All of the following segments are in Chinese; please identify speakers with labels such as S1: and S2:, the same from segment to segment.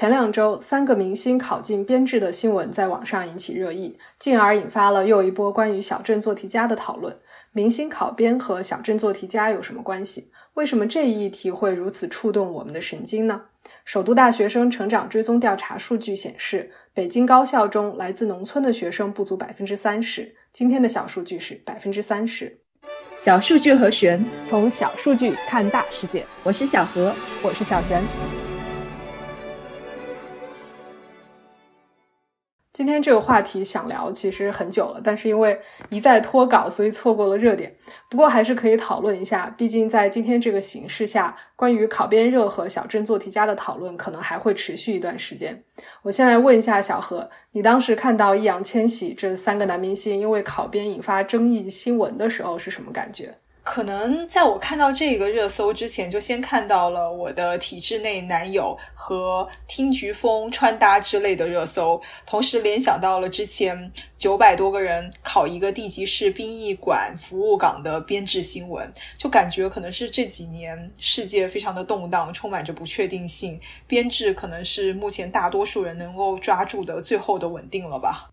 S1: 前两周，三个明星考进编制的新闻在网上引起热议，进而引发了又一波关于小镇做题家的讨论。明星考编和小镇做题家有什么关系？为什么这一议题会如此触动我们的神经呢？首都大学生成长追踪调查数据显示，北京高校中来自农村的学生不足百分之三十。今天的小数据是百分之三十。
S2: 小数据和玄，
S1: 从小数据看大世界。
S2: 我是小何，
S1: 我是小璇。今天这个话题想聊其实很久了，但是因为一再拖稿，所以错过了热点。不过还是可以讨论一下，毕竟在今天这个形势下，关于考编热和小镇做题家的讨论可能还会持续一段时间。我先来问一下小何，你当时看到易烊千玺这三个男明星因为考编引发争议新闻的时候是什么感觉？
S3: 可能在我看到这个热搜之前，就先看到了我的体制内男友和听菊风穿搭之类的热搜，同时联想到了之前九百多个人考一个地级市殡仪馆服务岗的编制新闻，就感觉可能是这几年世界非常的动荡，充满着不确定性，编制可能是目前大多数人能够抓住的最后的稳定了吧。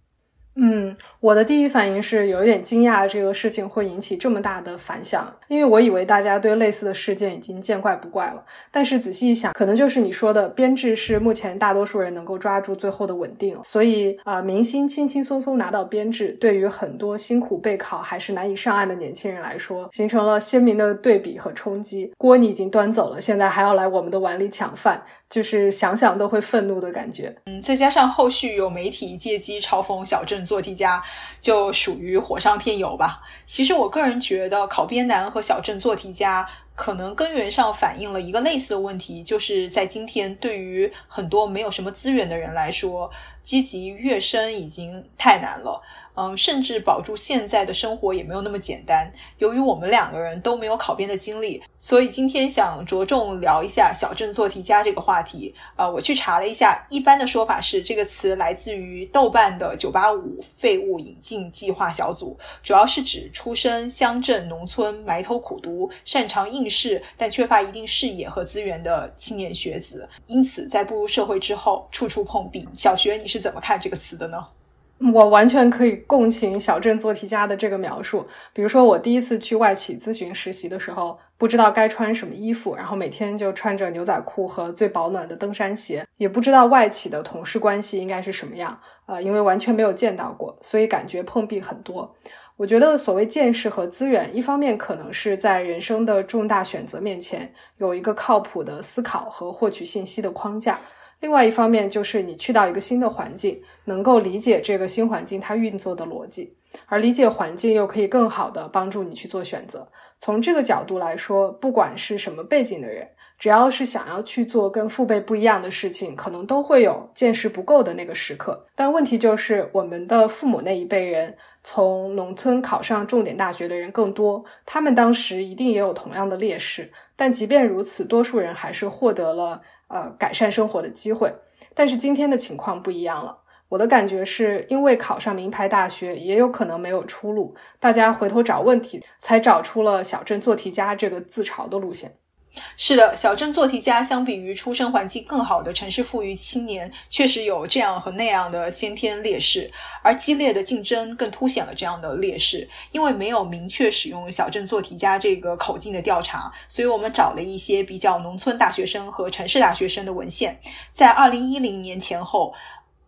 S1: 嗯，我的第一反应是有一点惊讶，这个事情会引起这么大的反响，因为我以为大家对类似的事件已经见怪不怪了。但是仔细一想，可能就是你说的编制是目前大多数人能够抓住最后的稳定，所以啊，明星轻轻松松拿到编制，对于很多辛苦备考还是难以上岸的年轻人来说，形成了鲜明的对比和冲击。锅你已经端走了，现在还要来我们的碗里抢饭，就是想想都会愤怒的感觉。
S3: 嗯，再加上后续有媒体借机嘲讽小镇。做题家就属于火上添油吧。其实我个人觉得，考编难和小镇做题家可能根源上反映了一个类似的问题，就是在今天，对于很多没有什么资源的人来说，积极跃升已经太难了。嗯，甚至保住现在的生活也没有那么简单。由于我们两个人都没有考编的经历，所以今天想着重聊一下“小镇做题家”这个话题。啊，我去查了一下，一般的说法是这个词来自于豆瓣的 “985 废物引进计划小组”，主要是指出身乡镇农村、埋头苦读、擅长应试但缺乏一定视野和资源的青年学子。因此，在步入社会之后，处处碰壁。小学你是怎么看这个词的呢？
S1: 我完全可以共情小镇做题家的这个描述。比如说，我第一次去外企咨询实习的时候，不知道该穿什么衣服，然后每天就穿着牛仔裤和最保暖的登山鞋，也不知道外企的同事关系应该是什么样，呃，因为完全没有见到过，所以感觉碰壁很多。我觉得所谓见识和资源，一方面可能是在人生的重大选择面前有一个靠谱的思考和获取信息的框架。另外一方面，就是你去到一个新的环境，能够理解这个新环境它运作的逻辑，而理解环境又可以更好的帮助你去做选择。从这个角度来说，不管是什么背景的人，只要是想要去做跟父辈不一样的事情，可能都会有见识不够的那个时刻。但问题就是，我们的父母那一辈人，从农村考上重点大学的人更多，他们当时一定也有同样的劣势。但即便如此，多数人还是获得了。呃，改善生活的机会，但是今天的情况不一样了。我的感觉是因为考上名牌大学也有可能没有出路，大家回头找问题，才找出了小镇做题家这个自嘲的路线。
S3: 是的，小镇做题家相比于出生环境更好的城市富裕青年，确实有这样和那样的先天劣势，而激烈的竞争更凸显了这样的劣势。因为没有明确使用小镇做题家这个口径的调查，所以我们找了一些比较农村大学生和城市大学生的文献，在二零一零年前后。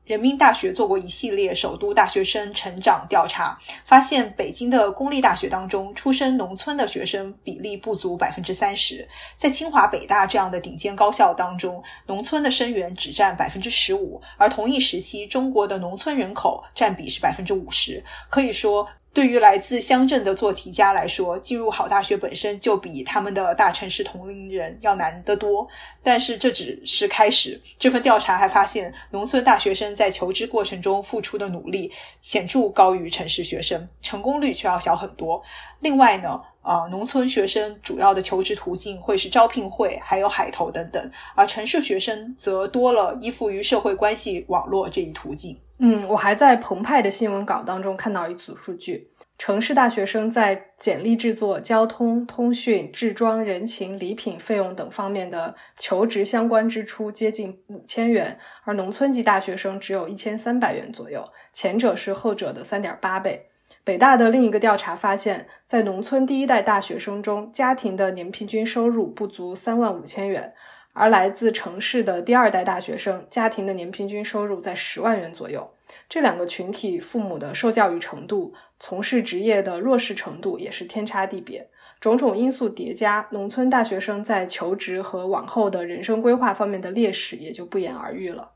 S3: 人民大学做过一系列首都大学生成长调查，发现北京的公立大学当中，出身农村的学生比例不足百分之三十。在清华、北大这样的顶尖高校当中，农村的生源只占百分之十五，而同一时期中国的农村人口占比是百分之五十。可以说。对于来自乡镇的做题家来说，进入好大学本身就比他们的大城市同龄人要难得多。但是这只是开始。这份调查还发现，农村大学生在求职过程中付出的努力显著高于城市学生，成功率却要小很多。另外呢，啊，农村学生主要的求职途径会是招聘会，还有海投等等，而城市学生则多了依附于社会关系网络这一途径。
S1: 嗯，我还在澎湃的新闻稿当中看到一组数据。城市大学生在简历制作、交通、通讯、制装、人情、礼品费用等方面的求职相关支出接近五千元，而农村籍大学生只有一千三百元左右，前者是后者的三点八倍。北大的另一个调查发现，在农村第一代大学生中，家庭的年平均收入不足三万五千元，而来自城市的第二代大学生，家庭的年平均收入在十万元左右。这两个群体父母的受教育程度、从事职业的弱势程度也是天差地别。种种因素叠加，农村大学生在求职和往后的人生规划方面的劣势也就不言而喻了。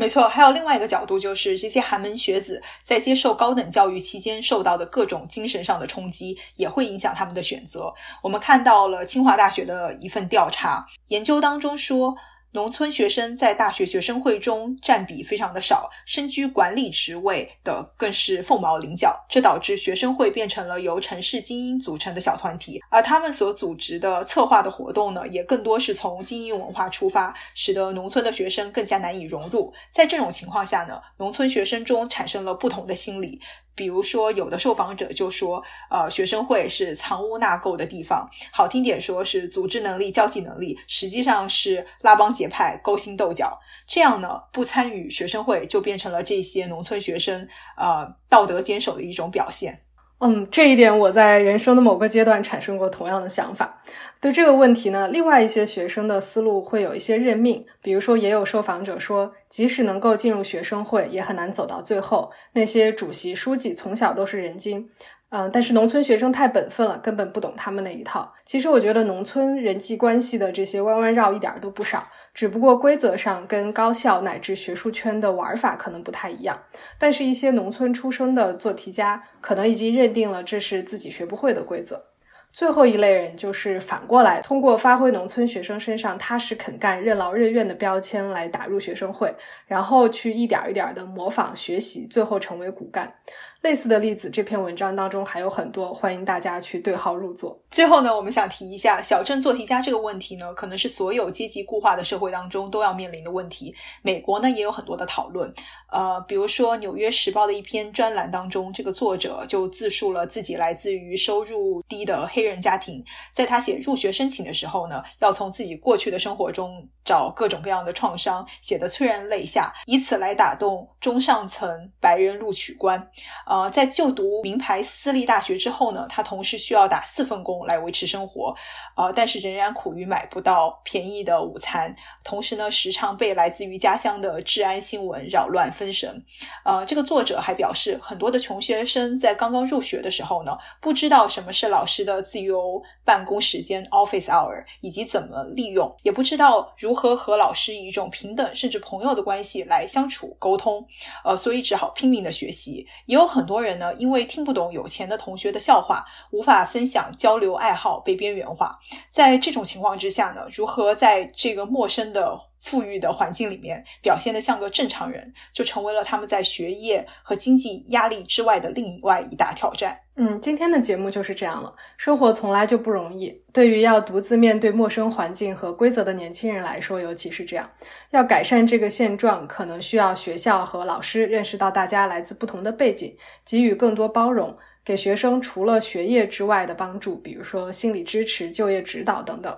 S3: 没错，还有另外一个角度，就是这些寒门学子在接受高等教育期间受到的各种精神上的冲击，也会影响他们的选择。我们看到了清华大学的一份调查研究当中说。农村学生在大学学生会中占比非常的少，身居管理职位的更是凤毛麟角。这导致学生会变成了由城市精英组成的小团体，而他们所组织的策划的活动呢，也更多是从精英文化出发，使得农村的学生更加难以融入。在这种情况下呢，农村学生中产生了不同的心理。比如说，有的受访者就说，呃，学生会是藏污纳垢的地方，好听点说是组织能力、交际能力，实际上是拉帮结派、勾心斗角。这样呢，不参与学生会就变成了这些农村学生呃道德坚守的一种表现。
S1: 嗯，这一点我在人生的某个阶段产生过同样的想法。对这个问题呢，另外一些学生的思路会有一些认命。比如说，也有受访者说，即使能够进入学生会，也很难走到最后。那些主席、书记从小都是人精。嗯，但是农村学生太本分了，根本不懂他们那一套。其实我觉得农村人际关系的这些弯弯绕一点都不少，只不过规则上跟高校乃至学术圈的玩法可能不太一样。但是，一些农村出生的做题家可能已经认定了这是自己学不会的规则。最后一类人就是反过来，通过发挥农村学生身上踏实肯干、任劳任怨的标签来打入学生会，然后去一点一点的模仿学习，最后成为骨干。类似的例子，这篇文章当中还有很多，欢迎大家去对号入座。
S3: 最后呢，我们想提一下小镇做题家这个问题呢，可能是所有阶级固化的社会当中都要面临的问题。美国呢也有很多的讨论，呃，比如说《纽约时报》的一篇专栏当中，这个作者就自述了自己来自于收入低的黑人家庭，在他写入学申请的时候呢，要从自己过去的生活中找各种各样的创伤，写得催人泪下，以此来打动中上层白人录取官。呃，在就读名牌私立大学之后呢，他同时需要打四份工来维持生活，呃，但是仍然苦于买不到便宜的午餐，同时呢，时常被来自于家乡的治安新闻扰乱分神。呃，这个作者还表示，很多的穷学生在刚刚入学的时候呢，不知道什么是老师的自由办公时间 （office hour） 以及怎么利用，也不知道如何和老师以一种平等甚至朋友的关系来相处沟通，呃，所以只好拼命的学习，也有很。很多人呢，因为听不懂有钱的同学的笑话，无法分享交流爱好，被边缘化。在这种情况之下呢，如何在这个陌生的富裕的环境里面表现得像个正常人，就成为了他们在学业和经济压力之外的另外一大挑战。
S1: 嗯，今天的节目就是这样了。生活从来就不容易，对于要独自面对陌生环境和规则的年轻人来说，尤其是这样。要改善这个现状，可能需要学校和老师认识到大家来自不同的背景，给予更多包容，给学生除了学业之外的帮助，比如说心理支持、就业指导等等。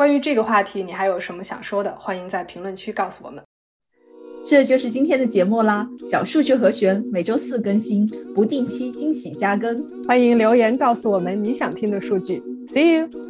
S1: 关于这个话题，你还有什么想说的？欢迎在评论区告诉我们。
S2: 这就是今天的节目啦！小数据和弦每周四更新，不定期惊喜加更，
S1: 欢迎留言告诉我们你想听的数据。See you。